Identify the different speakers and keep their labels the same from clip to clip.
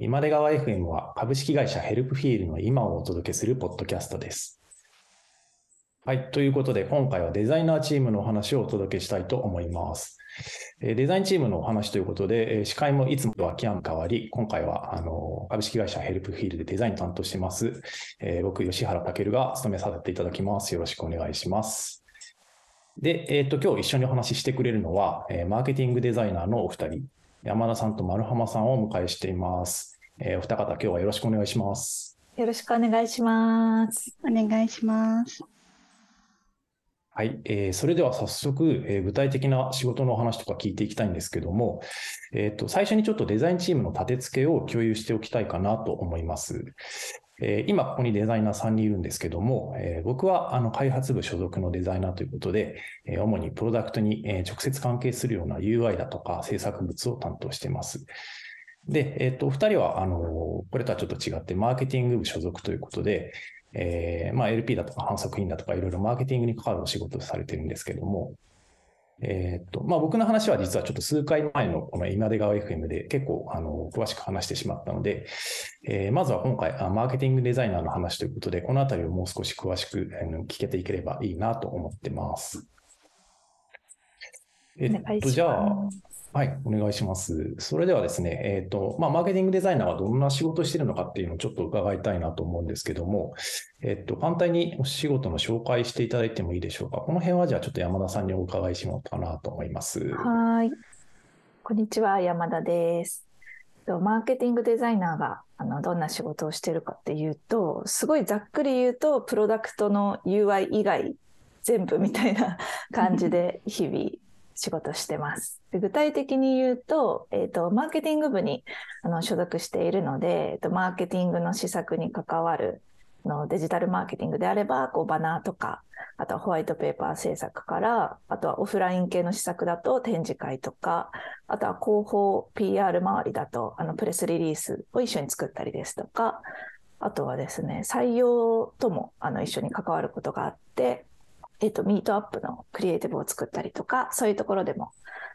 Speaker 1: 今出川 FM は株式会社ヘルプフィールの今をお届けするポッドキャストです。はい。ということで、今回はデザイナーチームのお話をお届けしたいと思います。デザインチームのお話ということで、司会もいつもとは秋山変わり、今回はあの株式会社ヘルプフィールでデザイン担当してます、えー僕、吉原健が務めさせていただきます。よろしくお願いします。で、えっ、と、今日一緒にお話ししてくれるのは、えーマーケティングデザイナーのお二人、山田さんと丸浜さんをお迎えしています。えーお二方、今日はよろしくお願いします。
Speaker 2: よろしくお願いします。
Speaker 3: お願いします。
Speaker 1: はい、えーそれでは早速、えー具体的な仕事のお話とか聞いていきたいんですけども、えーと、最初にちょっとデザインチームの立て付けを共有しておきたいかなと思います。えー今ここにデザイナー3人いるんですけども、えー僕はあの開発部所属のデザイナーということで、えー主にプロダクトにえ直接関係するような UI だとか制作物を担当しています。で、えっ、と、お二人は、あの、これとはちょっと違って、マーケティング部所属ということで、えまあ、LP だとか反作品だとかいろいろマーケティングに関わるお仕事をされてるんですけども、えーっと、まあ、僕の話は実はちょっと数回前のこの今出川 FM で結構あの詳しく話してしまったので、えーまずは今回あマーケティングデザイナーの話ということで、このあたりをもう少し詳しく聞けていければいいなと思ってます。えっと、じゃあ、はい、お願いします。それではですね、えっ、と、まあ、マーケティングデザイナーはどんな仕事をしているのかっていうのをちょっと伺いたいなと思うんですけども、えっ、と、簡単にお仕事の紹介していただいてもいいでしょうか。この辺はじゃあちょっと山田さんにお伺いしようかなと思います。
Speaker 2: はい。こんにちは、山田です。とマーケティングデザイナーがあのどんな仕事をしているかっていうと、すごいざっくり言うと、プロダクトの UI 以外全部みたいな感じで日々仕事してます。で具体的に言うと、えっ、と、マーケティング部にあの所属しているので、えっと、マーケティングの施策に関わるのデジタルマーケティングであれば、こうバナーとか、あとはホワイトペーパー制作から、あとはオフライン系の施策だと展示会とか、あとは広報 PR 周りだと、あのプレスリリースを一緒に作ったりですとか、あとはですね、採用ともあの一緒に関わることがあって、えっと、ミートアップのクリエイティブを作ったりとか、そういうところでも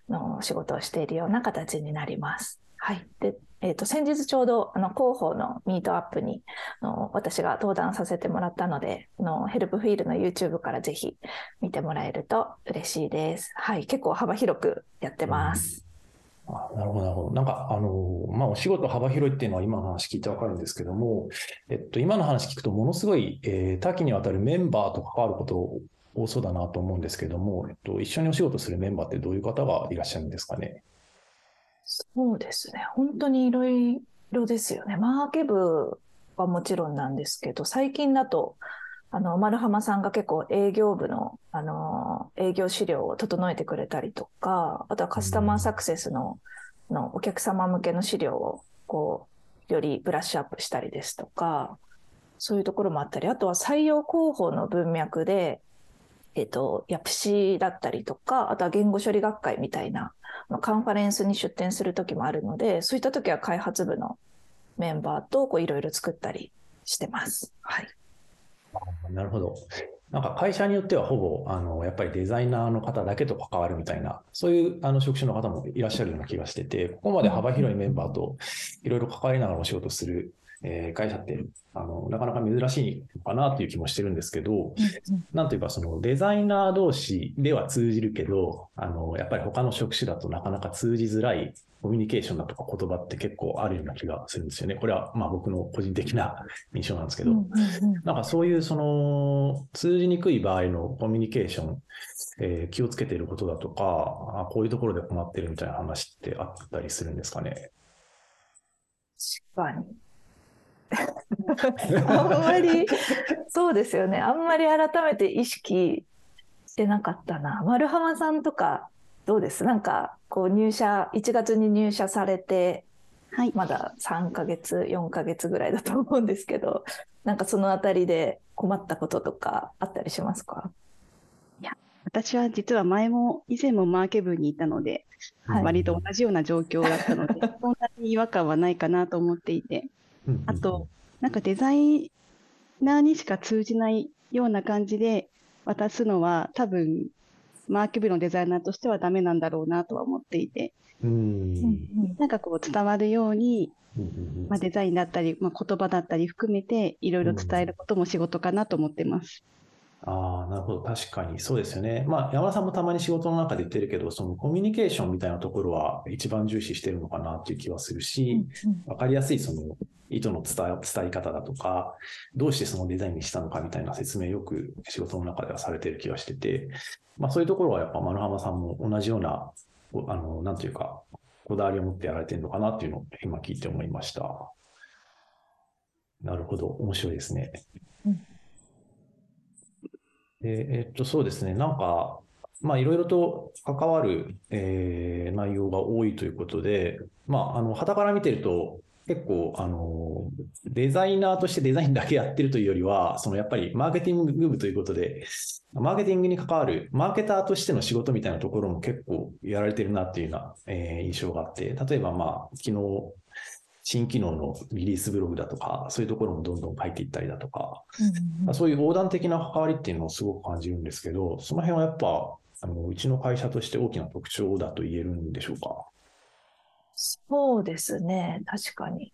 Speaker 2: の仕事をしているような形になります。はい。で、えっと、先日ちょうどあの広報のミートアップにの私が登壇させてもらったので、のヘルプフィールの YouTube からぜひ見てもらえると嬉しいです。はい。結構幅広くやってます。
Speaker 1: あなるほど、なるほど。なんか、あの、まあ、お仕事幅広いっていうのは今の話聞いてわかるんですけども、えっと、今の話聞くと、ものすごい、えー多岐にわたるメンバーと関わること多そうだなと思うんですけども、えっと、一緒にお仕事するメンバーってどういう方がいらっしゃるんですかね？
Speaker 2: そうですね。本当にいろいろですよね。マーケ部はもちろんなんですけど、最近だと、あの、丸浜さんが結構営業部の、あの、営業資料を整えてくれたりとか、あとはカスタマーサクセスの、のお客様向けの資料を、こう、よりブラッシュアップしたりですとか、そういうところもあったり、あとは採用広報の文脈で、えっと、ヤプシだったりとか、あとは言語処理学会みたいな、カンファレンスに出展する時もあるので、そういった時は開発部のメンバーとこういろいろ作ったりしてます。はい。
Speaker 1: なるほど。なんか会社によってはほぼ、あの、やっぱりデザイナーの方だけと関わるみたいな、そういうあの職種の方もいらっしゃるような気がしてて、ここまで幅広いメンバーといろいろ関わりながらお仕事する、えー会社って、あの、なかなか珍しいのかなという気もしてるんですけど、なんというか、そのデザイナー同士では通じるけど、あの、やっぱり他の職種だとなかなか通じづらいコミュニケーションだとか言葉って結構あるような気がするんですよね。これはまあ僕の個人的な 印象なんですけど、なんかそういうその通じにくい場合のコミュニケーション、えー気をつけていることだとか、あこういうところで困ってるみたいな話ってあったりするんですかね？
Speaker 2: 確かに。あんまり、そうですよね。あんまり改めて意識してなかったな。丸浜さんとか、どうです？なんか、こう入社、1月に入社されて、
Speaker 3: はい。
Speaker 2: まだ3ヶ月、4ヶ月ぐらいだと思うんですけど、なんかそのあたりで困ったこととかあったりしますか？
Speaker 3: 私は実は前も、以前もマーケ部にいたので、
Speaker 2: はい
Speaker 3: 割と同じような状況だったので、そんなに違和感はないかなと思っていて、
Speaker 1: うん
Speaker 3: あと、なんかデザイナーにしか通じないような感じで渡すのは多分マーケ部のデザイナーとしてはダメなんだろうなとは思っていて、
Speaker 1: うん。
Speaker 3: なんかこう伝わるように、
Speaker 1: うんうん
Speaker 3: まあ、デザインだったり、まあ、言葉だったり含めていろいろ伝えることも仕事かなと思ってます。
Speaker 1: ああ、なるほど。確かにそうですよね。まあ、山田さんもたまに仕事の中で言ってるけど、そのコミュニケーションみたいなところは一番重視してるのかなっていう気はするし、わかりやすいその意図の伝え伝え方だとか、どうしてそのデザインにしたのかみたいな説明よく仕事の中ではされてる気がしてて、まあそういうところはやっぱ丸浜さんも同じような、おあの、なんていうか、こだわりを持ってやられてるのかなっていうのを今聞いて思いました。なるほど。面白いですね。
Speaker 2: うん
Speaker 1: で、えっと、そうですね。なんか、まあ、いろいろと関わる、えー内容が多いということで、まあ、あの、傍から見てると、結構、あの、デザイナーとしてデザインだけやってるというよりは、そのやっぱりマーケティング部ということで、マーケティングに関わる、マーケターとしての仕事みたいなところも結構やられてるなっていうような、え印象があって、例えばまあ、昨日、新機能のリリースブログだとか、そういうところもどんどん書いていったりだとか、まあそういう横断的な関わりっていうのをすごく感じるんですけど、その辺はやっぱ、あの、うちの会社として大きな特徴だと言えるんでしょうか？
Speaker 2: そうですね、確かに。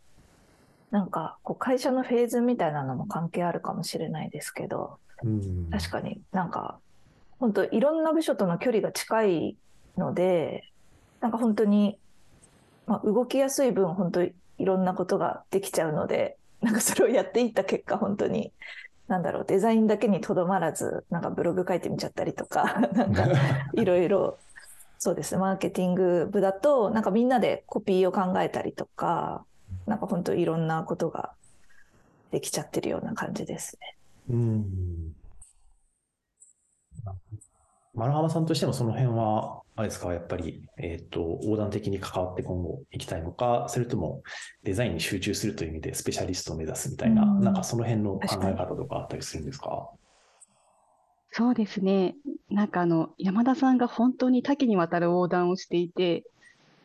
Speaker 2: なんか、こう会社のフェーズみたいなのも関係あるかもしれないですけど、
Speaker 1: うん。
Speaker 2: 確かになんか、本当いろんな部署との距離が近いので、なんか本当に、まあ、動きやすい分、本当いろんなことができちゃうので、なんかそれをやっていった結果、本当に、なんだろう、デザインだけにとどまらず、なんかブログ書いてみちゃったりとか、なんか いろいろ、そうですね、マーケティング部だと、なんかみんなでコピーを考えたりとか、なんか本当いろんなことができちゃってるような感じですね。
Speaker 1: うん。丸浜さんとしてもその辺は、あれですか、やっぱり、えっと、横断的に関わって今後行きたいのか、それともデザインに集中するという意味でスペシャリストを目指すみたいな、
Speaker 2: うん
Speaker 1: なんかその辺の考え方とかあったりするんですか？
Speaker 3: そうですね。なんかあの、山田さんが本当に多岐にわたる横断をしていて、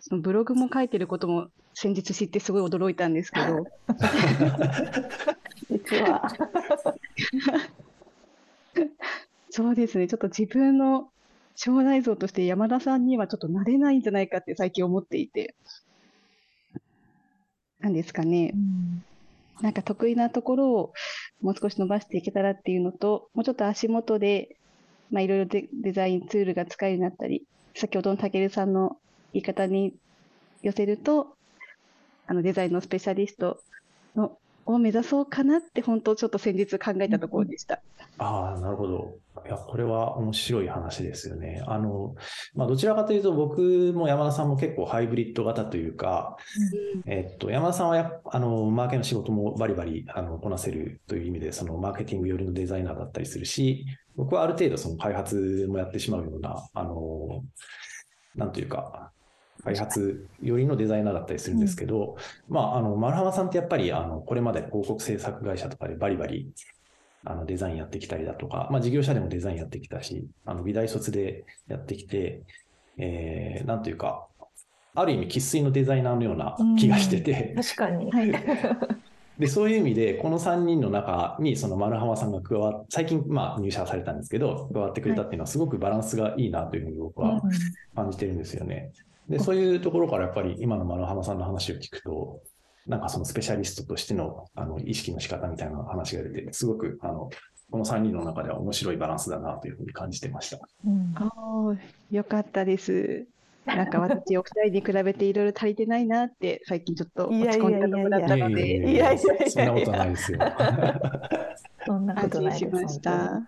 Speaker 3: そのブログも書いてることも先日知ってすごい驚いたんですけど、
Speaker 2: 実は。
Speaker 3: そうですね。ちょっと自分の将来像として山田さんにはちょっとなれないんじゃないかって最近思っていて。なんですかね。なんか得意なところをもう少し伸ばしていけたらっていうのと、もうちょっと足元で、まあ、いろいろデデザインツールが使えるようになったり、先ほどのたけるさんの言い方に寄せると、あのデザインのスペシャリストのを目指そうかなって、本当ちょっと先日考えたところでした。
Speaker 1: ああ、なるほど。いや、これは面白い話ですよね。あの、まあ、どちらかというと、僕も山田さんも結構ハイブリッド型というか、えっと、山田さんはやあの、マーケの仕事もバリバリ、あの、こなせるという意味で、その、マーケティング寄りのデザイナーだったりするし、僕はある程度、その、開発もやってしまうような、あの、なんというか、開発寄りのデザイナーだったりするんですけど、まあ、あの、丸浜さんってやっぱり、あの、これまで広告制作会社とかでバリバリ、あの、デザインやってきたりだとか、まあ、事業者でもデザインやってきたし、あの、美大卒でやってきて、えー、なんというか、ある意味、生粋のデザイナーのような気がしてて、
Speaker 2: 確かに。
Speaker 3: はい。
Speaker 1: で、そういう意味で、この3人の中に、その丸浜さんが加わっ最近、まあ、入社されたんですけど、加わってくれたっていうのは、すごくバランスがいいなというふうに僕は感じてるんですよね。で、そういうところからやっぱり今の丸浜さんの話を聞くと、なんかそのスペシャリストとしてのあの意識の仕方みたいな話が出て、すごくあのこの3人の中では面白いバランスだなというふうに感じてました。
Speaker 2: うん
Speaker 3: おーよかったです。なんか私、お二人に比べていろいろ足りてないなって、最近ちょっと落ち込んだところだったので、
Speaker 2: いやいやいやいや
Speaker 1: そんなことないですよ。
Speaker 2: そんなこ
Speaker 3: 安
Speaker 2: とないです。
Speaker 3: 心しました。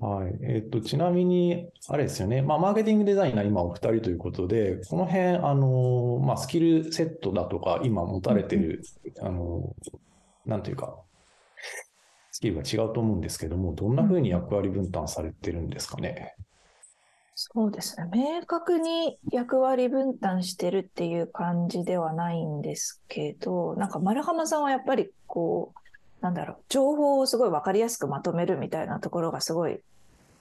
Speaker 1: はい。えっと、ちなみに、あれですよね。まあ、マーケティングデザイナー今お二人ということで、この辺、あの、まあ、スキルセットだとか、今持たれてる、あの、なんていうか、スキルが違うと思うんですけども、どんな風に役割分担されてるんですかね？
Speaker 2: そうですね。明確に役割分担してるっていう感じではないんですけど、なんか丸浜さんはやっぱりこう、なんだろう、情報をすごいわかりやすくまとめるみたいなところがすごい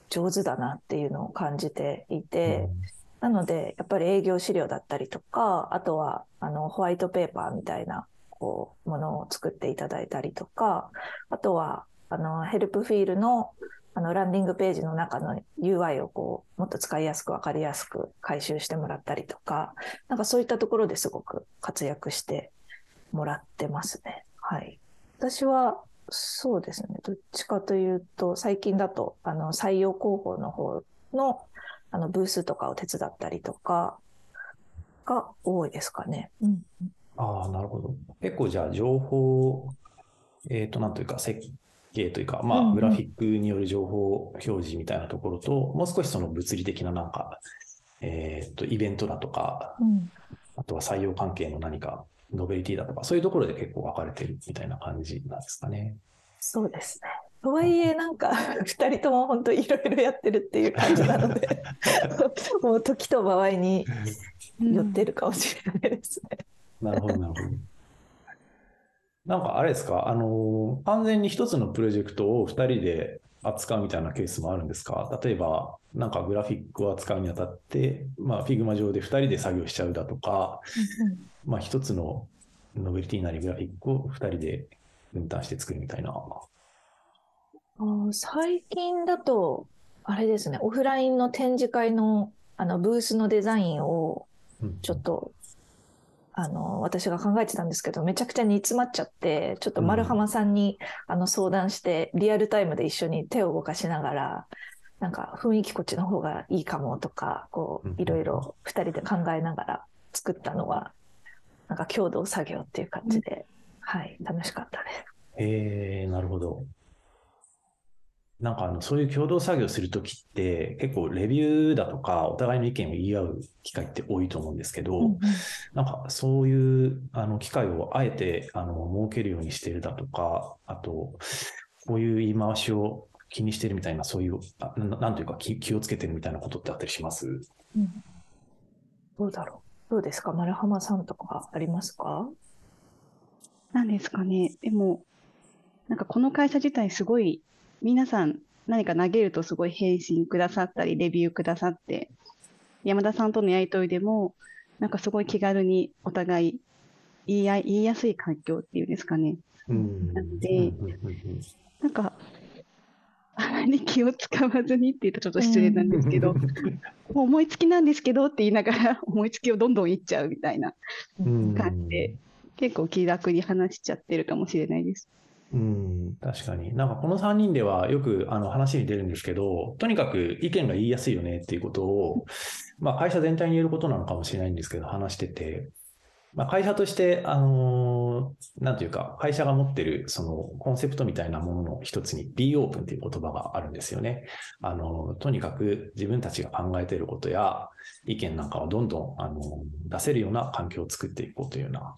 Speaker 2: 上手だなっていうのを感じていて、なので、やっぱり営業資料だったりとか、あとは、あの、ホワイトペーパーみたいな、こう、ものを作っていただいたりとか、あとは、あの、ヘルプフィールの、ああのランディングページの中の UI をこうもっと使いやすく分かりやすく回収してもらったりとか、なんかそういったところですごく活躍してもらってますね。はい。私はそうですね。どっちかというと、最近だと、あの、採用広報の方の、あの、ブースとかを手伝ったりとか、が多いですかね。うん。
Speaker 1: ああ、なるほど。結構じゃあ、情報、えっ、ー、と、なんというか、設計というか、まあ、グラフィックによる情報表示みたいなところと、うんうん、もう少しその物理的ななんか、えっ、ー、と、イベントだとか、うん、あとは採用関係の何かノベリティだとか、そういうところで結構分かれてるみたいな感じなんですかね。
Speaker 2: そうですね。とはいえ、なんか、二人とも本当いろいろやってるっていう感じなので、もう時と場合によってるかもしれないですね。
Speaker 1: なるほど、なるほど。なんかあれですか、あの、完全に一つのプロジェクトを二人で扱うみたいなケースもあるんですか？例えば、なんかグラフィックを扱うにあたって、まあ、フィグマ上で2人で作業しちゃうだとか、まあ、一つのノベルティなりグラフィックを2人で分担して作るみたいな。
Speaker 2: 最近だと、あれですね、オフラインの展示会のあのブースのデザインをちょっとあの、私が考えてたんですけど、めちゃくちゃ煮詰まっちゃって、ちょっと丸浜さんに、うん、あの相談して、リアルタイムで一緒に手を動かしながら、なんか雰囲気こっちの方がいいかもとか、こう、いろいろ二人で考えながら作ったのは、なんか共同作業っていう感じで、うん、はい、楽しかったです。
Speaker 1: へえー、なるほど。なんかあの、そういう共同作業するときって、結構レビューだとか、お互いの意見を言い合う機会って多いと思うんですけど、うんうん、なんかそういうあの機会をあえてあの設けるようにしてるだとか、あと、こういう言い回しを気にしてるみたいな、そういう、ななんというか気気をつけてるみたいなことってあったりします、うん、
Speaker 2: どうだろう。どうですか？丸浜さんとかありますか？
Speaker 3: なんですかね。でも、なんかこの会社自体すごい皆さん何か投げるとすごい返信くださったり、レビューくださって、山田さんとのやりとりでも、なんかすごい気軽にお互い言い言いやすい環境っていうんですかね。うん、なので、なんか、あまり気を使わずにって言うとちょっと失礼なんですけど、もう思いつきなんですけどって言いながら思いつきをどんどん言っちゃうみたいな感じで、結構気楽に話しちゃってるかもしれないです。
Speaker 1: うん、確かに。なんかこの3人ではよくあの話に出るんですけど、とにかく意見が言いやすいよねっていうことを、まあ会社全体に言えることなのかもしれないんですけど、話してて、まあ会社として、あのー、なんていうか、会社が持ってるそのコンセプトみたいなものの一つに be open っていう言葉があるんですよね。あの、とにかく自分たちが考えていることや意見なんかをどんどん、あの、出せるような環境を作っていこうというような、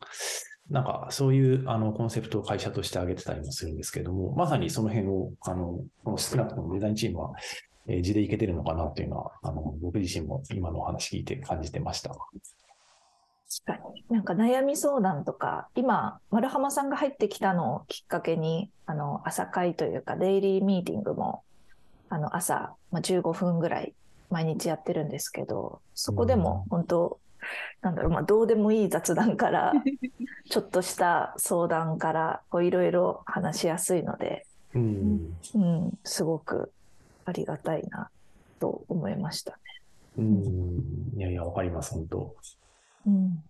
Speaker 1: なんかそういうあのコンセプトを会社として挙げてたりもするんですけども、まさにその辺を、あの、この少なくともデザインチームは、えー、地でいけてるのかなっていうのは、あの、僕自身も今のお話聞いて感じてました。
Speaker 2: 確かに。なんか悩み相談とか、今、丸浜さんが入ってきたのをきっかけに、あの、朝会というか、デイリーミーティングも、あの、朝、まあ、15分ぐらい毎日やってるんですけど、そこでも本当、なんだろう、まあ、どうでもいい雑談から、ちょっとした相談から、こういろいろ話しやすいので、うん、うん、すごくありがたいなと思いましたね。
Speaker 1: うん、いやいや、わかります、本当。うん。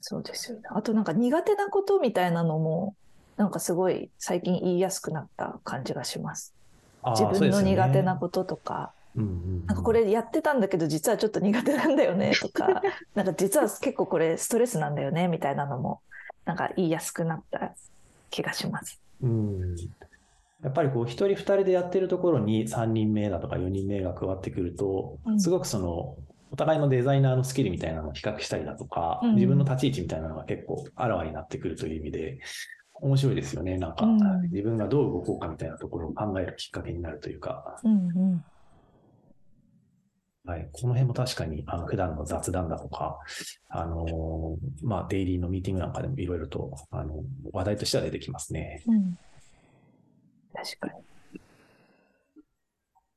Speaker 2: そうですよね。あとなんか苦手なことみたいなのも、なんかすごい最近言いやすくなった感じがします。自分の苦手なこととか、なんかこれやってたんだけど実はちょっと苦手なんだよねとか なんか実は結構これストレスなんだよねみたいなのもなんか言いやすくなった気がします。
Speaker 1: うんやっぱりこう一人二人でやってるところに3人目だとか4人目が加わってくると、すごくそのお互いのデザイナーのスキルみたいなのを比較したりだとか、自分の立ち位置みたいなのが結構あらわになってくるという意味で、面白いですよね。なんか、自分がどう動こうかみたいなところを考えるきっかけになるというか。うんうんはい。この辺も確かに、あの、普段の雑談だとか、あのー、まあ、デイリーのミーティングなんかでもいろいろと、あの、話題としては出てきますね。うん。
Speaker 2: 確かに。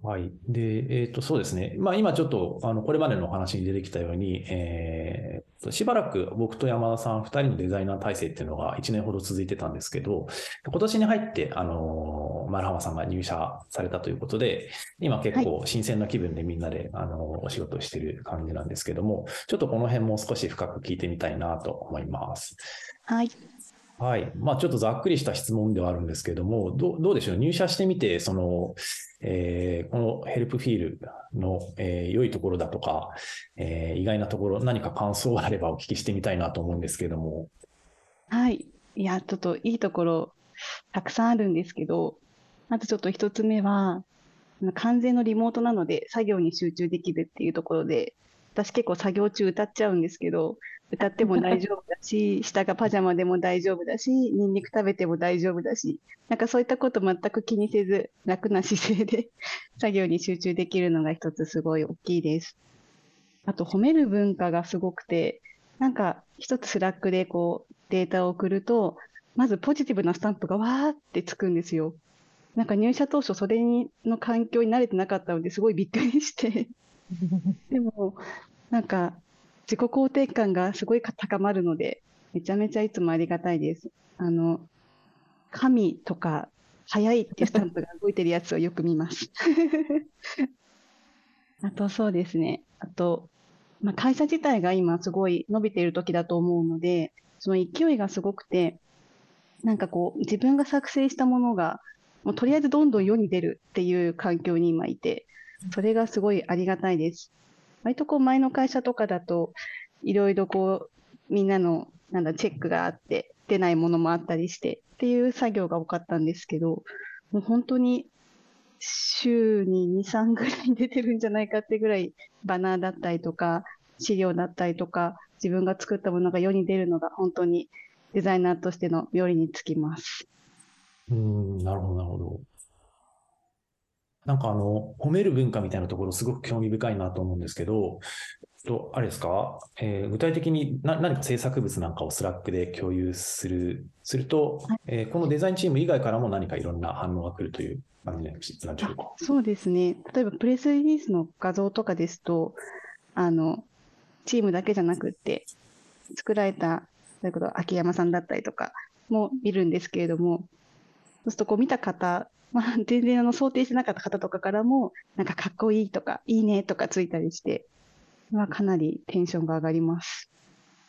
Speaker 1: はい。で、えっ、ー、と、そうですね。まあ、今ちょっと、あの、これまでのお話に出てきたように、えー、しばらく僕と山田さん二人のデザイナー体制っていうのが1年ほど続いてたんですけど、今年に入って、あの、丸浜さんが入社されたということで、今結構新鮮な気分でみんなで、あの、お仕事をしている感じなんですけども、ちょっとこの辺も少し深く聞いてみたいなと思います。
Speaker 3: はい。
Speaker 1: はい。まあ、ちょっとざっくりした質問ではあるんですけれども、どどうでしょう？入社してみて、その、えー、このヘルプフィールの、えー、良いところだとか、えー、意外なところ、何か感想があればお聞きしてみたいなと思うんですけれども。
Speaker 3: はい。いや、ちょっといいところ、たくさんあるんですけど、まずちょっと一つ目は、完全のリモートなので作業に集中できるっていうところで、私結構作業中歌っちゃうんですけど、歌っても大丈夫だし、下がパジャマでも大丈夫だし、ニンニク食べても大丈夫だし、なんかそういったこと全く気にせず、楽な姿勢で 作業に集中できるのが一つすごい大きいです。あと、褒める文化がすごくて、なんか一つスラックでこうデータを送ると、まずポジティブなスタンプがわーってつくんですよ。なんか入社当初それの環境に慣れてなかったのですごいびっくりして でもなんか自己肯定感がすごい高まるので、めちゃめちゃいつもありがたいです。あの、神とか、早いってスタンプが動いてるやつをよく見ます。あとそうですね。あと、まあ、会社自体が今すごい伸びている時だと思うので、その勢いがすごくて、なんかこう、自分が作成したものが、もうとりあえずどんどん世に出るっていう環境に今いて、それがすごいありがたいです。割とこう前の会社とかだと、いろいろこう、みんなの、なんだ、チェックがあって、出ないものもあったりして、っていう作業が多かったんですけど、もう本当に週に2、3ぐらい出てるんじゃないかってぐらい、バナーだったりとか、資料だったりとか、自分が作ったものが世に出るのが本当にデザイナーとしての冥利につきます。
Speaker 1: うん、なるほど、なるほど。なんかあの、褒める文化みたいなところすごく興味深いなと思うんですけど、と、あれですか、えー、具体的にな何か制作物なんかをスラックで共有する、すると、はい、えー、このデザインチーム以外からも何かいろんな反応が来るという感じなんでしょうか？
Speaker 3: そうですね。例えばプレスリリースの画像とかですと、あの、チームだけじゃなくって、作られた、そういうこと、秋山さんだったりとかも見るんですけれども、そうするとこう見た方 まあ、全然あの想定してなかった方とかからも、なんかかっこいいとか、いいねとかついたりして、まあ、かなりテンションが上がります。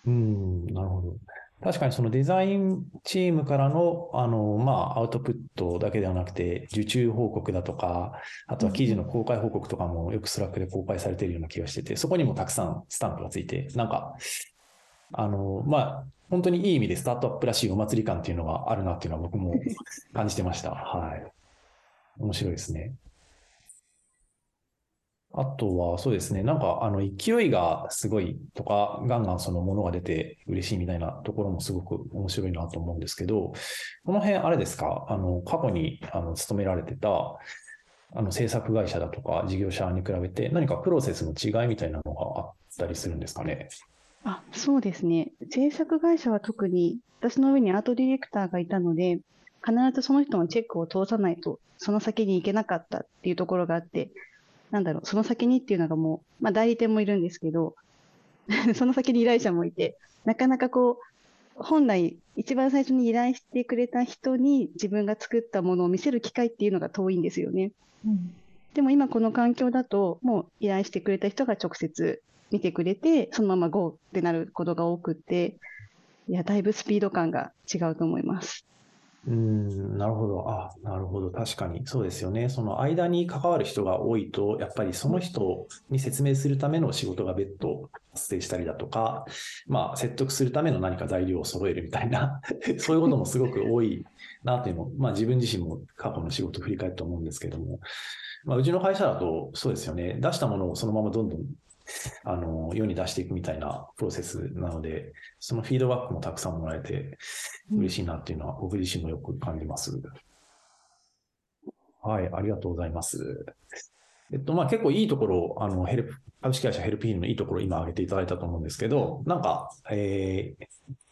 Speaker 1: うん、なるほど。確かにそのデザインチームからの、あの、まあ、アウトプットだけではなくて、受注報告だとか、あとは記事の公開報告とかもよくスラックで公開されているような気がしてて、そこにもたくさんスタンプがついて、なんか、あの、まあ、本当にいい意味でスタートアップらしいお祭り感っていうのがあるなっていうのは僕も感じてました。はい。面白いですね。あとは、そうですね。なんか、あの、勢いがすごいとか、ガンガンそのものが出て嬉しいみたいなところもすごく面白いなと思うんですけど、この辺、あれですか？あの、過去に、あの、勤められてた、あの、制作会社だとか事業者に比べて、何かプロセスの違いみたいなのがあったりするんですかね？
Speaker 3: あ、そうですね。制作会社は特に、私の上にアートディレクターがいたので、必ずその人のチェックを通さないと、その先に行けなかったっていうところがあって、なんだろう、その先にっていうのがもう、まあ代理店もいるんですけど、その先に依頼者もいて、なかなかこう、本来一番最初に依頼してくれた人に自分が作ったものを見せる機会っていうのが遠いんですよね。うん、でも今この環境だと、もう依頼してくれた人が直接見てくれて、そのまま GO ってなることが多くて、いや、だいぶスピード感が違うと思います。
Speaker 1: うん、なるほど。あ、なるほど。確かに。そうですよね。その間に関わる人が多いと、やっぱりその人に説明するための仕事が別途発生したりだとか、まあ、説得するための何か材料を揃えるみたいな、そういうこともすごく多いなっていうのを、まあ自分自身も過去の仕事を振り返って思うんですけども、まあ、うちの会社だとそうですよね。出したものをそのままどんどんあの、世に出していくみたいなプロセスなので、そのフィードバックもたくさんもらえて嬉しいなっていうのは僕自身もよく感じます。はい、ありがとうございます。えっと、まあ結構いいところ、あの、ヘルプ、株式会社ヘルプフィールのいいところ今挙げていただいたと思うんですけど、なんか、えー、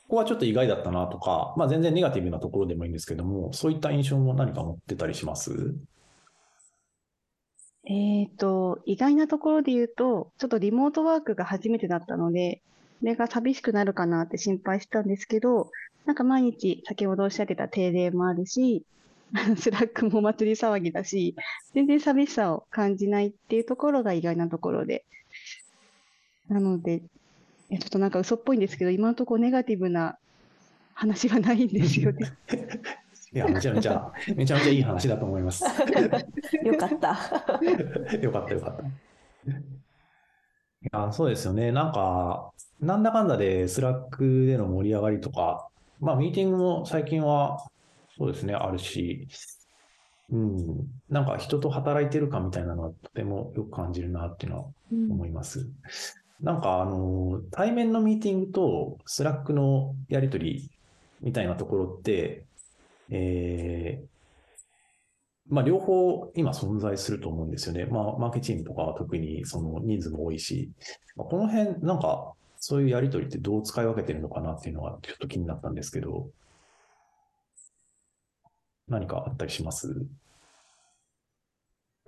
Speaker 1: ここはちょっと意外だったなとか、まあ全然ネガティブなところでもいいんですけども、そういった印象も何か持ってたりします？
Speaker 3: えっと、意外なところで言うと、ちょっとリモートワークが初めてだったので、それが寂しくなるかなって心配したんですけど、なんか毎日先ほどおっしゃってた定例もあるし、スラックもお祭り騒ぎだし、全然寂しさを感じないっていうところが意外なところで。なので、ちょっとなんか嘘っぽいんですけど、今のところネガティブな話はないんですよね。
Speaker 1: いや、めちゃめちゃ、めちゃめちゃいい話だと思います。
Speaker 2: よかった。
Speaker 1: よかった、よかった。いや、そうですよね。なんか、なんだかんだでスラックでの盛り上がりとか、まあ、ミーティングも最近は、そうですね、あるし、うん、なんか人と働いてる感みたいなのはとてもよく感じるなっていうのは思います。うん、なんか、あの、対面のミーティングとスラックのやりとりみたいなところって、えー、まあ、両方今存在すると思うんですよね。まあ、マーケチームとかは特にその人数も多いし、まあ、この辺、なんか、そういうやりとりってどう使い分けてるのかなっていうのがちょっと気になったんですけど、何かあったりします？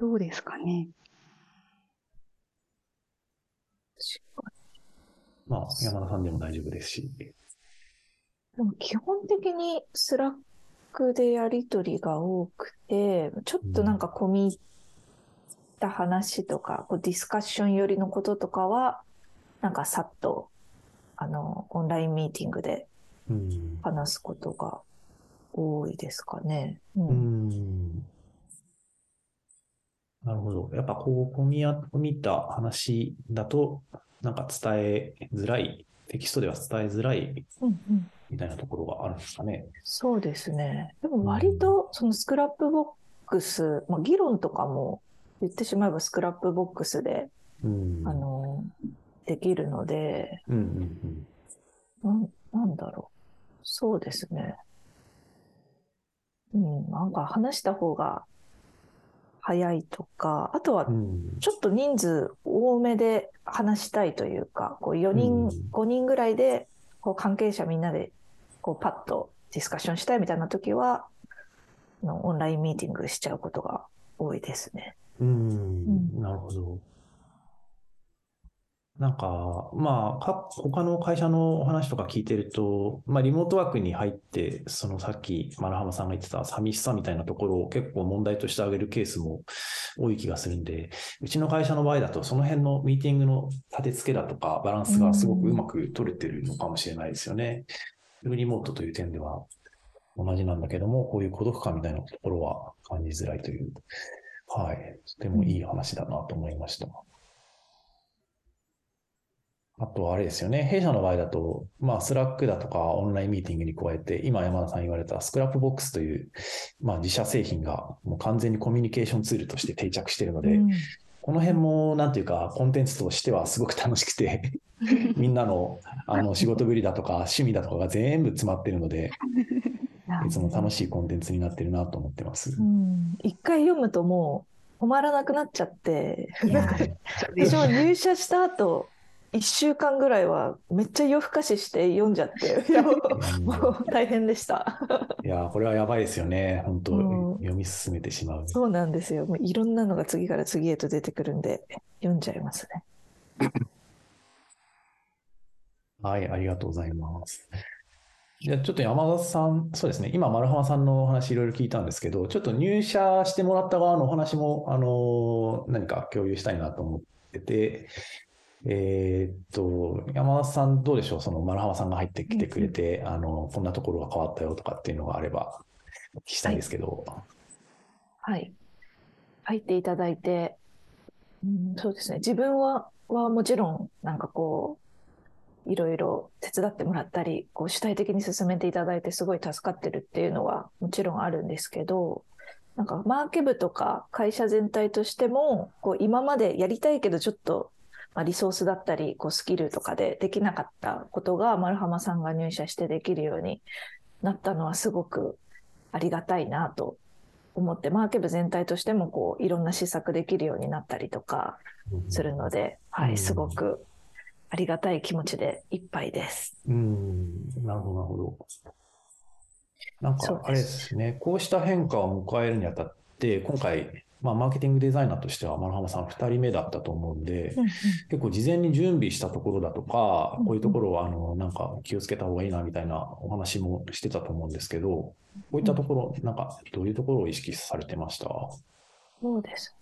Speaker 3: どうですかね。
Speaker 1: まあ、山田さんでも大丈夫ですし。
Speaker 2: でも基本的にスラックでやりとりが多くて、ちょっとなんか込み入った話とか、こうディスカッション寄りのこととかは、なんかさっと、あの、オンラインミーティングで話すことが多いですかね。
Speaker 1: うん。うんなるほど。やっぱこう、込み込み入った話だと、なんか伝えづらい、テキストでは伝えづらいみたいなところがあるんですかね。
Speaker 2: そうですね。でも割とそのスクラップボックス、まあ、議論とかも言ってしまえばスクラップボックスで、うん、あの、できるので、うんうんうん、ななんだろう。そうですね。うん、なんか話した方が早いとか、あとはちょっと人数多めで話したいというか、こう4人、うん、5人ぐらいでこう関係者みんなでこうパッとディスカッションしたいみたいな時は、のオンラインミーティングしちゃうことが多いですね。
Speaker 1: うん、なるほど。なんか、まあ、か、他の会社の話とか聞いてると、まあ、リモートワークに入って、そのさっき、丸浜さんが言ってた寂しさみたいなところを結構問題として挙げるケースも多い気がするんで、うちの会社の場合だと、その辺のミーティングの立て付けだとか、バランスがすごくうまく取れてるのかもしれないですよね。リモートという点では同じなんだけども、こういう孤独感みたいなところは感じづらいという、はい、とてもいい話だなと思いました。あと、あれですよね。弊社の場合だと、まあ、 Slack だとかオンラインミーティングに加えて、今山田さん言われた Scrapbox という、まあ、自社製品がもう完全にコミュニケーションツールとして定着しているので、うん、この辺も、なんていうか、コンテンツとしてはすごく楽しくて みんなの、あの、仕事ぶりだとか、趣味だとかが全部詰まってるので、いつも楽しいコンテンツになってるなと思ってます。
Speaker 2: うん、一回読むともう、止まらなくなっちゃって、私も入社した後、1週間ぐらいはめっちゃ夜更かしして読んじゃって もう大変でした。
Speaker 1: いやこれはやばいですよね。本当、う。ん、読み進めてしまう。
Speaker 2: そうなんですよ。もういろんなのが次から次へと出てくるんで読んじゃいますね
Speaker 1: はいありがとうございますじゃあちょっと山田さん、そうですね、今、丸浜さんのお話いろいろ聞いたんですけど、ちょっと入社してもらった側のお話も、あの、何か共有したいなと思ってて、えー、っと、山田さんどうでしょう？その丸浜さんが入ってきてくれて、うん、あの、こんなところが変わったよとかっていうのがあれば、お聞きしたいんですけど。
Speaker 2: はい。はい、入っていただいて、うん、そうですね。自分は、はもちろん、なんかこう、いろいろ手伝ってもらったり、こう主体的に進めていただいてすごい助かってるっていうのはもちろんあるんですけど、なんかマーケ部とか会社全体としても、こう今までやりたいけどちょっとまあ、リソースだったり、こうスキルとかでできなかったことが丸浜さんが入社してできるようになったのはすごくありがたいなと思って、マーケ部全体としてもこういろんな施策できるようになったりとかするので、はい、すごくありがたい気持ちでいっぱいです。
Speaker 1: うん、なるほど、なるほど。なんか、あれですね、こうした変化を迎えるにあたって、今回、まあ、マーケティングデザイナーとしては、丸浜さん2人目だったと思うんで、
Speaker 2: うんうん。
Speaker 1: 結構事前に準備したところだとか
Speaker 2: うん、
Speaker 1: こういうところは、あの、なんか気をつけた方がいいなみたいなお話もしてたと思うんですけど、こういったところ、なんか、どういうところを意識されてました？
Speaker 2: そうです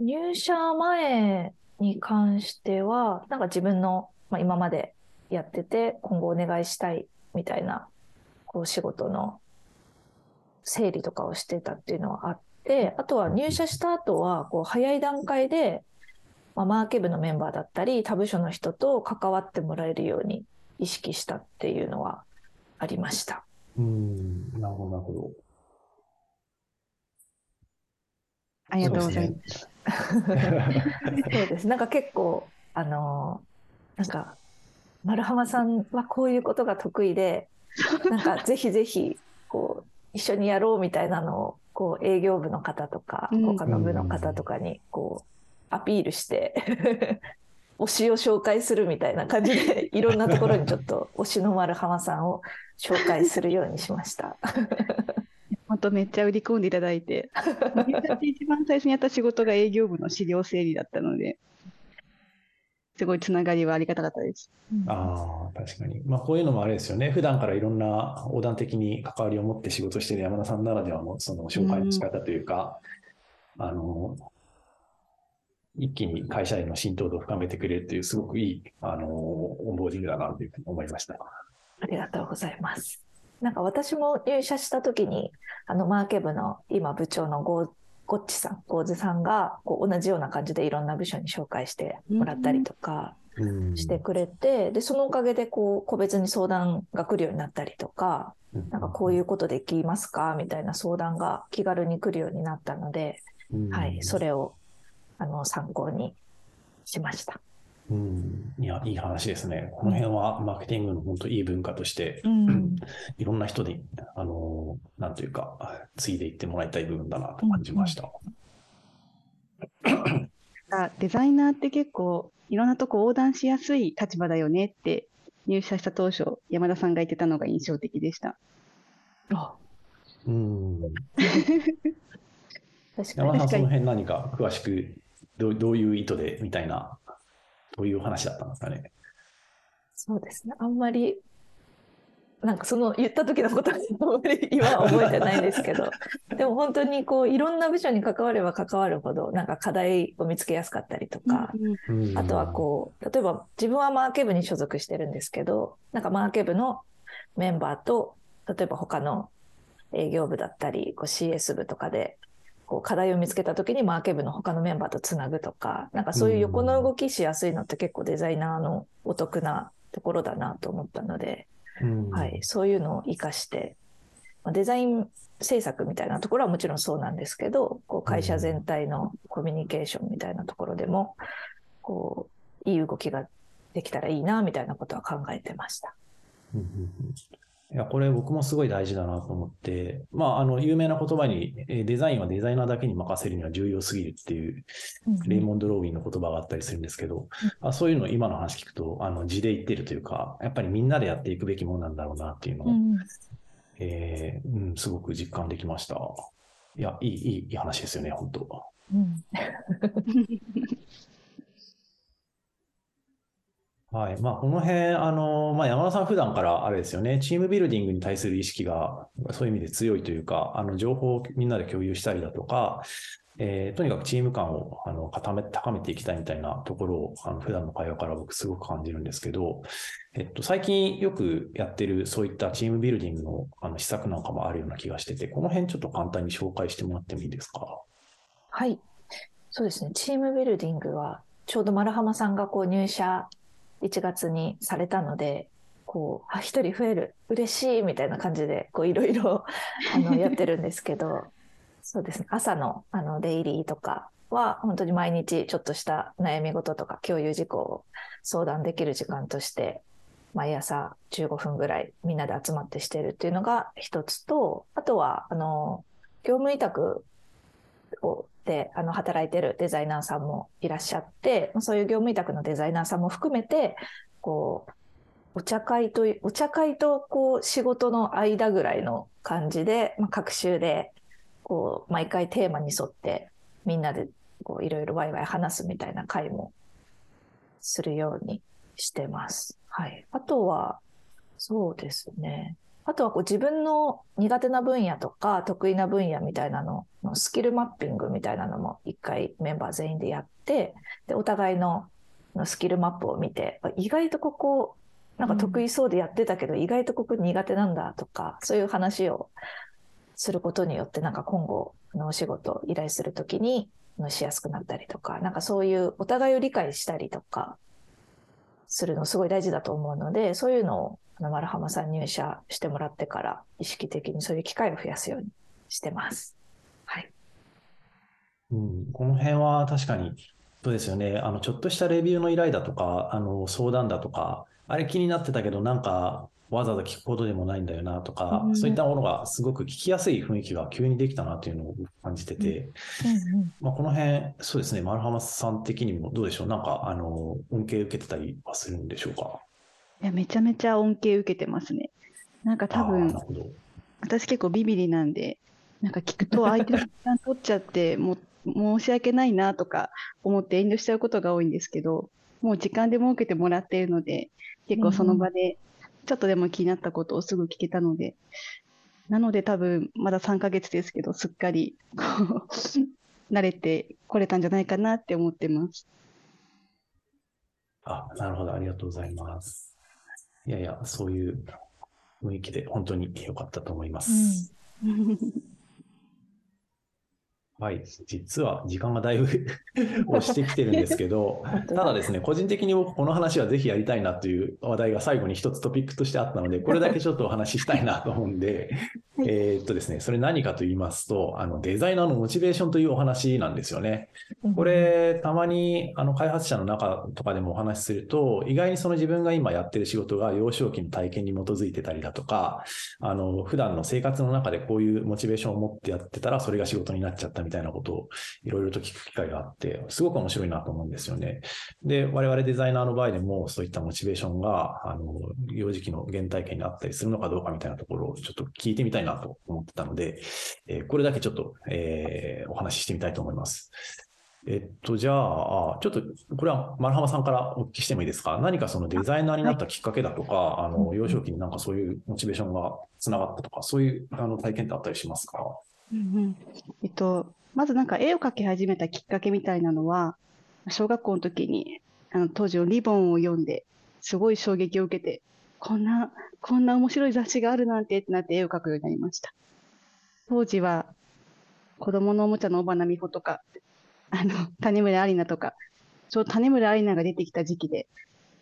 Speaker 2: ね。入社前に関しては、なんか自分の、まあ、今までやってて、今後お願いしたいみたいな、こう仕事の整理とかをしてたっていうのはあって、あとは入社した後は、こう早い段階で、まあ、マーケ部のメンバーだったり、他部署の人と関わってもらえるように意識したっていうのはありました。
Speaker 1: うん、なるほど、なるほど。
Speaker 3: ありがとうございます。
Speaker 2: そうです。なんか結構、あのーなんか、丸浜さんはこういうことが得意で、なんかぜひぜひ、こう、一緒にやろうみたいなのを、こう、営業部の方とか、
Speaker 3: うん
Speaker 2: 他の部の方とかに、こう、アピールして、推しを紹介するみたいな感じで、いろんなところにちょっと推しの丸浜さんを紹介するようにしました。
Speaker 3: 本当めっちゃ売り込んでいただいて、一番最初にやった仕事が営業部の資料整理だったので、すごいつながりはありがたかったです。
Speaker 1: ああ、確かに。まあ、こういうのもあれですよね。普段からいろんな横断的に関わりを持って仕事している山田さんならではのその紹介の仕方というか、あの、一気に会社への浸透度を深めてくれるという、すごくいい、あの、オンボーディングだなというふうに思いました。
Speaker 2: ありがとうございます。なんか私も入社した時に、あのマーケ部の今部長のゴーゴッチさん、ゴーズさんがこう同じような感じでいろんな部署に紹介してもらったりとか
Speaker 1: うん。
Speaker 2: してくれて、で、そのおかげでこう個別に相談が来るようになったりとか、なんかこういうことできますか？みたいな相談が気軽に来るようになったので、
Speaker 1: うん。
Speaker 2: はい、それをあの参考にしました。
Speaker 1: うん、いや、いい話ですね。この辺はマーケティングの本当いい文化として、
Speaker 2: うん
Speaker 1: いろんな人に、あの、なんというか、継いでいってもらいたい部分だなと感じました。
Speaker 3: あデザイナーって結構いろんなとこ横断しやすい立場だよねって入社した当初、山田さんが言ってたのが印象的でした。
Speaker 2: あ
Speaker 1: うん。
Speaker 2: 確かに
Speaker 1: 山田さん、その辺何か詳しくどう、どういう意図でみたいな、どういう話だったんですかね。
Speaker 2: そうですね。あんまり、なんかその言った時のことはあんまり今は覚えてないんですけど、でも本当にこういろんな部署に関われば関わるほど、なんか課題を見つけやすかったりとか、
Speaker 1: うん
Speaker 2: あとはこう、例えば自分はマーケ部に所属してるんですけど、なんかマーケ部のメンバーと、例えば他の営業部だったり、こう CS 部とかで、こう課題を見つけた時にマーケ部の他のメンバーとつなぐとか、なんかそういう横の動きしやすいのって結構デザイナーのお得なところだなと思ったので、
Speaker 1: うん。
Speaker 2: はい、そういうのを活かして、まあデザイン制作みたいなところはもちろんそうなんですけど、こう会社全体のコミュニケーションみたいなところでも、こう、いい動きができたらいいな、みたいなことは考えてました。
Speaker 1: うんうんうんいや、これ僕もすごい大事だなと思って、まあ、あの、有名な言葉に、えーデザインはデザイナーだけに任せるには重要すぎるっていう、レイモンド・ローウィンの言葉があったりするんですけど、あそういうのを今の話聞くと、あの、字で言ってるというか、やっぱりみんなでやっていくべきものなんだろうなっていうのを、
Speaker 2: うん
Speaker 1: えーうん、すごく実感できました。いや、いい、いい、いい話ですよね、本当。
Speaker 2: うん
Speaker 1: はい。まあ、この辺、あの、まあ、山田さん普段からあれですよね、チームビルディングに対する意識が、そういう意味で強いというか、あの、情報をみんなで共有したりだとか、えーとにかくチーム感を、あの、固め、高めていきたいみたいなところを、あの、普段の会話から僕すごく感じるんですけど、えっと、最近よくやってる、そういったチームビルディングの、あの、施策なんかもあるような気がしてて、この辺ちょっと簡単に紹介してもらってもいいですか？
Speaker 2: はい。そうですね。チームビルディングは、ちょうど丸浜さんがこう入社1月にされたので、こう、あ、一人増える、嬉しいみたいな感じで、こういろいろ あのやってるんですけど、そうですね。朝のあのデイリーとかは、本当に毎日ちょっとした悩み事とか共有事項を相談できる時間として、毎朝15分ぐらいみんなで集まってしてるっていうのが一つと、あとは、あの、業務委託をであの働いてるデザイナーさんもいらっしゃって、まそういう業務委託のデザイナーさんも含めて、こう、お茶会と、お茶会とこう仕事の間ぐらいの感じで、まあ、各週で、こう毎回テーマに沿ってみんなでこういろいろワイワイ話すみたいな会もするようにしてます。はい。あとは、そうですね。あとはこう自分の苦手な分野とか得意な分野みたいなののスキルマッピングみたいなのも一回メンバー全員でやって、で、お互いのスキルマップを見て、意外とここ、なんか得意そうでやってたけど、意外とここ苦手なんだとか、そういう話をすることによって、なんか今後のお仕事を依頼するときにしやすくなったりとか、なんかそういうお互いを理解したりとかするのすごい大事だと思うので、そういうのをあの丸浜さん入社してもらってから意識的にそういう機会を増やすようにしてます。はい。
Speaker 1: うん、この辺は確かに、そうですよね。あの、ちょっとしたレビューの依頼だとか、あの、相談だとか、あれ気になってたけど、なんか、わざわざ聞くことでもないんだよなとか、
Speaker 2: うん。
Speaker 1: そういったものがすごく聞きやすい雰囲気が急にできたなというのを感じてて、まあ、この辺、そうですね、丸浜さん的にもどうでしょう。なんか、あの、恩恵受けてたりはするんでしょうか？
Speaker 3: いや、めちゃめちゃ恩恵受けてますね。なんか多分。私結構ビビリなんで、なんか聞くと相手の時間取っちゃって、もう申し訳ないなとか思って遠慮しちゃうことが多いんですけど、もう時間で設けてもらっているので、結構その場でちょっとでも気になったことをすぐ聞けたので、なので多分まだ3ヶ月ですけど、すっかり 慣れてこれたんじゃないかなって思ってます。
Speaker 1: あ、なるほど。ありがとうございます。いやいや、そういう雰囲気で本当に良かったと思います。はい。実は時間がだいぶ 押してきてるんですけど、ただですね、個人的に僕この話はぜひやりたいなという話題が最後に一つトピックとしてあったので、これだけちょっとお話ししたいなと思うんで、
Speaker 3: はい
Speaker 1: えーっとですね、それ何かと言いますと、あの、デザイナーのモチベーションというお話なんですよね。こ、れ、たまに、あの、開発者の中とかでもお話しすると、意外にその自分が今やってる仕事が幼少期の体験に基づいてたりだとか、あの、普段の生活の中でこういうモチベーションを持ってやってたら、それが仕事になっちゃったみたいなことをいろいろと聞く機会があって、すごく面白いなと思うんですよね。で、我々デザイナーの場合でも、そういったモチベーションが、あの、幼児期の原体験にあったりするのかどうかみたいなところをちょっと聞いてみたいなと思ってたので、えーこれだけちょっと、えーお話ししてみたいと思います。えっと、じゃあ、あちょっと、これは丸浜さんからお聞きしてもいいですか？何かそのデザイナーになったきっかけだとか、あの、幼少期になんかそういうモチベーションがつながったとか、そういうあの体験ってあったりしますか？
Speaker 3: うんえっと、まずなんか絵を描き始めたきっかけみたいなのは、小学校の時にあの当時のリボンを読んで、すごい衝撃を受けて、こんな、こんな面白い雑誌があるなんてってなって絵を描くようになりました。当時は子供のおもちゃの小花美穂とか、あの、種村アリナとか、ちょうど種村アリナが出てきた時期で、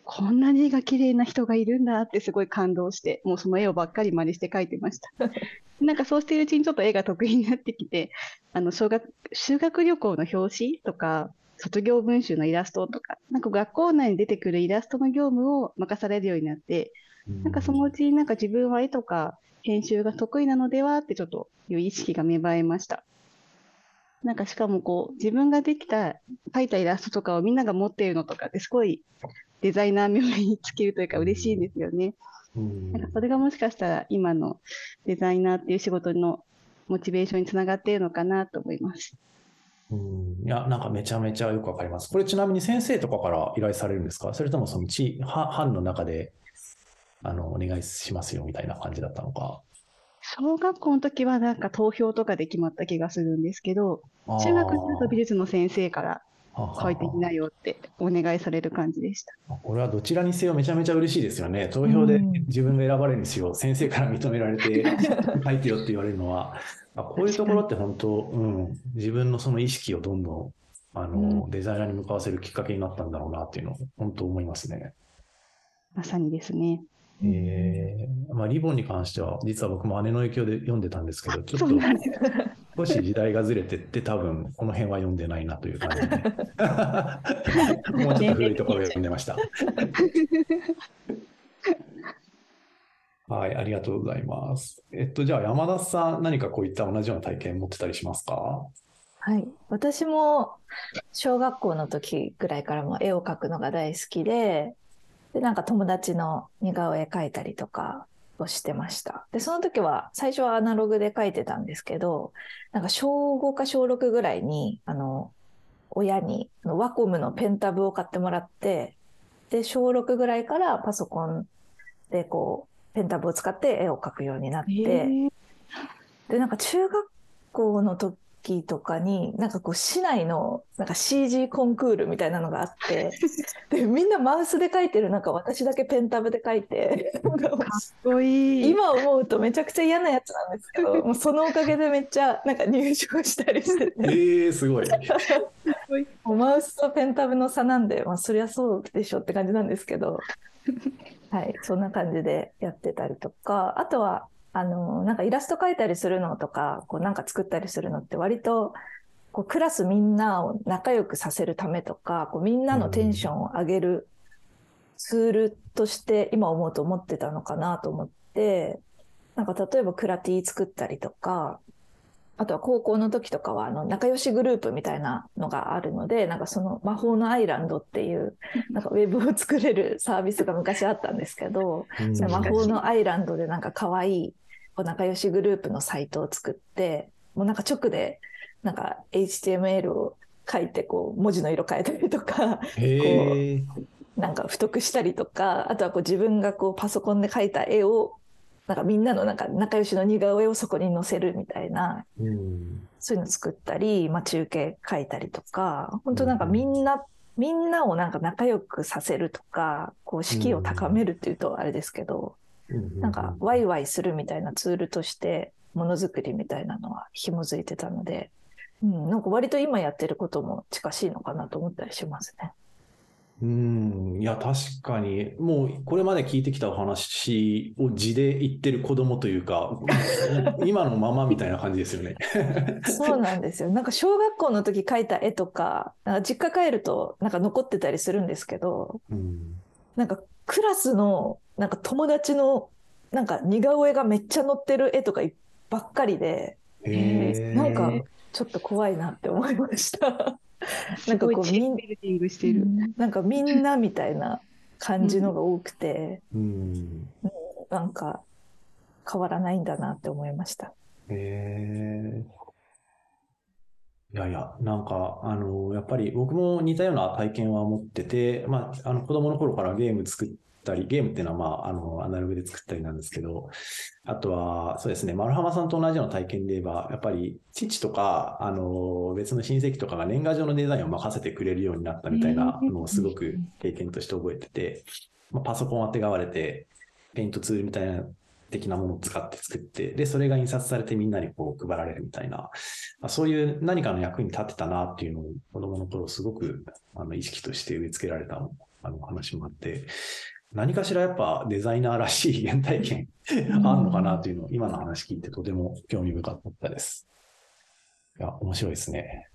Speaker 3: こんなに絵が綺麗な人がいるんだってすごい感動して、もうその絵をばっかり真似して描いてました。なんかそうしているうちにちょっと絵が得意になってきて、あの小学修学旅行の表紙とか、卒業文集のイラストとか、なんか学校内に出てくるイラストの業務を任されるようになって、なんかそのうちになんか自分は絵とか編集が得意なのではってちょっという意識が芽生えました。なんかしかもこう自分ができた描いたイラストとかをみんなが持っているのとかってすごいデザイナー名につけるというか嬉しいんですよね。
Speaker 1: うん
Speaker 3: なんかそれがもしかしたら今のデザイナーっていう仕事のモチベーションにつながっているのかなと思います。
Speaker 1: うんいや、なんかめちゃめちゃよくわかります。これちなみに先生とかから依頼されるんですか？それともその地、は班の中で、あの、お願いしますよみたいな感じだったのか？
Speaker 3: 小学校の時はなんか投票とかで決まった気がするんですけど、中学になると美術の先生から書いてみなよってお願いされる感じでした。
Speaker 1: これはどちらにせよめちゃめちゃ嬉しいですよね。投票で
Speaker 2: うん
Speaker 1: 自分が選ばれるにしよ、先生から認められて 書いてよって言われるのは、あこういうところって本当、うん、自分のその意識をどんどん、あの、
Speaker 3: う
Speaker 1: デザイナーに向かわせるきっかけになったんだろうなっていうのを本当思いますね。
Speaker 3: まさにですね。
Speaker 1: えーまあ、リボンに関しては、実は僕も姉の影響で読んでたんですけど、ちょっと。少し時代がずれてって、多分この辺は読んでないなという感じで、もうちょっと古いところを読んでました。はい、ありがとうございます。えっと、じゃあ山田さん、何かこういった同じような体験持ってたりしますか？
Speaker 2: はい。私も小学校の時ぐらいからも絵を描くのが大好きで、で、なんか友達の似顔絵描いたりとか、をしてました。で、その時は、最初はアナログで書いてたんですけど、なんか小5か小6ぐらいに、あの、親にワコムのペンタブを買ってもらって、で、小6ぐらいからパソコンでこう、ペンタブを使って絵を描くようになって、で、なんか中学校の時とかに、なんかこう市内のなんか CG コンクールみたいなのがあって、で、みんなマウスで描いてる中、私だけペンタブで描いて、なんか
Speaker 3: っこいい。
Speaker 2: 今思うとめちゃくちゃ嫌なやつなんですけど、もうそのおかげでめっちゃなんか入賞したりして
Speaker 1: え
Speaker 2: て、
Speaker 1: ー、すごい。
Speaker 2: もうマウスとペンタブの差なんで、まあそりゃそうでしょって感じなんですけど、はい、そんな感じでやってたりとか、あとは、あの、なんかイラスト描いたりするのとか、こうなんか作ったりするのって割と、こうクラスみんなを仲良くさせるためとか、こうみんなのテンションを上げるツールとして今思うと思ってたのかなと思って、なんか例えばクラティ作ったりとか、あとは高校の時とかはあの仲良しグループみたいなのがあるので、なんかその魔法のアイランドっていうなんかウェブを作れるサービスが昔あったんですけど、魔法のアイランドでなんか可愛い仲良しグループのサイトを作って、もうなんか直でなんか HTML を書いてこう文字の色変えたりとか。なんか太くしたりとか、あとはこう自分がこうパソコンで描いた絵を、なんかみんなのなんか仲良しの似顔絵をそこに載せるみたいな、
Speaker 1: うん。
Speaker 2: そういうの作ったり、まあ、中継書いたりとか、本当なんかみんな、みんなをなんか仲良くさせるとか、こう士気を高めるっていうとあれですけど、なんかワイワイするみたいなツールとしてものづくりみたいなのは紐づいてたので、うん、なんか割と今やってることも近しいのかなと思ったりしますね。
Speaker 1: うん、いや、確かに、もうこれまで聞いてきたお話を字で言ってる子供というか、今のままみたいな感じですよね。
Speaker 2: そうなんですよ。なんか小学校の時描いた絵とか、実家帰るとなんか残ってたりするんですけど、
Speaker 1: うん、
Speaker 2: なんかクラスのなんか友達のなんか似顔絵がめっちゃ載ってる絵とかばっかりで。なんかちょっと怖いなって思いました。なんかこうみん
Speaker 3: ビルディングしてる。
Speaker 2: なんかみんなみたいな感じのが多くて、
Speaker 1: うん。
Speaker 2: なんか変わらないんだなって思いました。
Speaker 1: へえ。いやいや、なんか、あの、やっぱり僕も似たような体験は持ってて、まあ、あの、子供の頃からゲーム作ったり、ゲームっていうのは、まあ、あの、アナログで作ったりなんですけど、あとは、そうですね、丸浜さんと同じような体験で言えば、やっぱり、父とか、あの、別の親戚とかが年賀状のデザインを任せてくれるようになったみたいなのをすごく経験として覚えてて、まあ、パソコンをあてがわれて、ペイントツールみたいな的なものを使って作って、で、それが印刷されてみんなにこう配られるみたいな、まあ、そういう何かの役に立ってたなっていうのを子供の頃すごくあの意識として植え付けられたあの話もあって、何かしらやっぱデザイナーらしい原体験あるのかなというのを今の話聞いてとても興味深かったです。いや、面白いですね。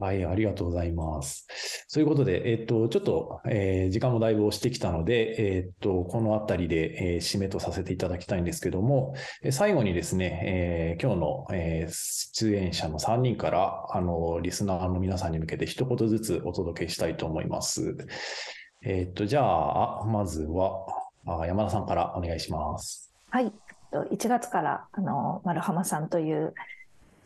Speaker 1: はい、ありがとうございます。そういうことで、えっと、ちょっと、えー時間もだいぶ押してきたので、えっと、このあたりで、えー締めとさせていただきたいんですけども、最後にですね、え今日の、え出演者の3人から、あの、リスナーの皆さんに向けて一言ずつお届けしたいと思います。えっと、じゃあ、まずは、あ山田さんからお願いします。
Speaker 2: はい。1月から、あの、丸浜さんという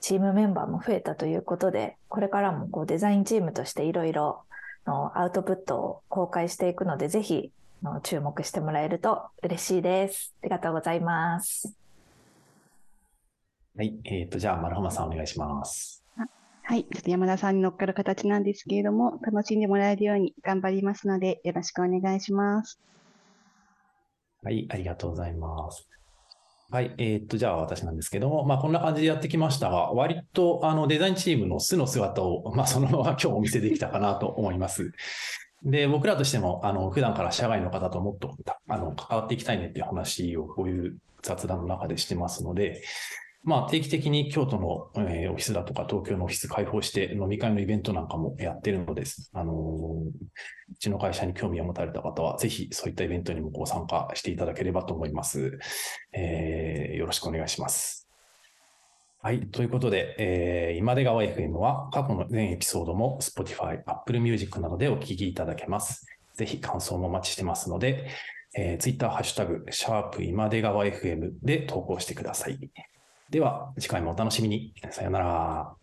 Speaker 2: チームメンバーも増えたということで、これからもこうデザインチームとしていろいろのアウトプットを公開していくので、ぜひの注目してもらえると嬉しいです。ありがとうございます。
Speaker 1: はい。えっと、じゃあ、丸浜さんお願いします。
Speaker 3: はい。ちょっと山田さんに乗っかる形なんですけれども、楽しんでもらえるように頑張りますので、よろしくお願いします。
Speaker 1: はい、ありがとうございます。はい、えーっと、じゃあ私なんですけども、まあこんな感じでやってきましたが、割とあのデザインチームの素の姿を、まあそのまま今日お見せできたかなと思います。で、僕らとしても、あの、普段から社外の方ともっと、あの、関わっていきたいねっていう話をこういう雑談の中でしてますので、まあ、定期的に京都の、えー、オフィスだとか東京のオフィス開放して飲み会のイベントなんかもやってるのです。あのー、うちの会社に興味を持たれた方は、ぜひそういったイベントにもご参加していただければと思います。えー、よろしくお願いします。はい。ということで、えー、今出川 FM は過去の全エピソードも Spotify、Apple Music などでお聞きいただけます。ぜひ感想もお待ちしてますので、えー、Twitter、ハッシュタグ、シャープ今出川 FM で投稿してください。では、次回もお楽しみに。さよなら。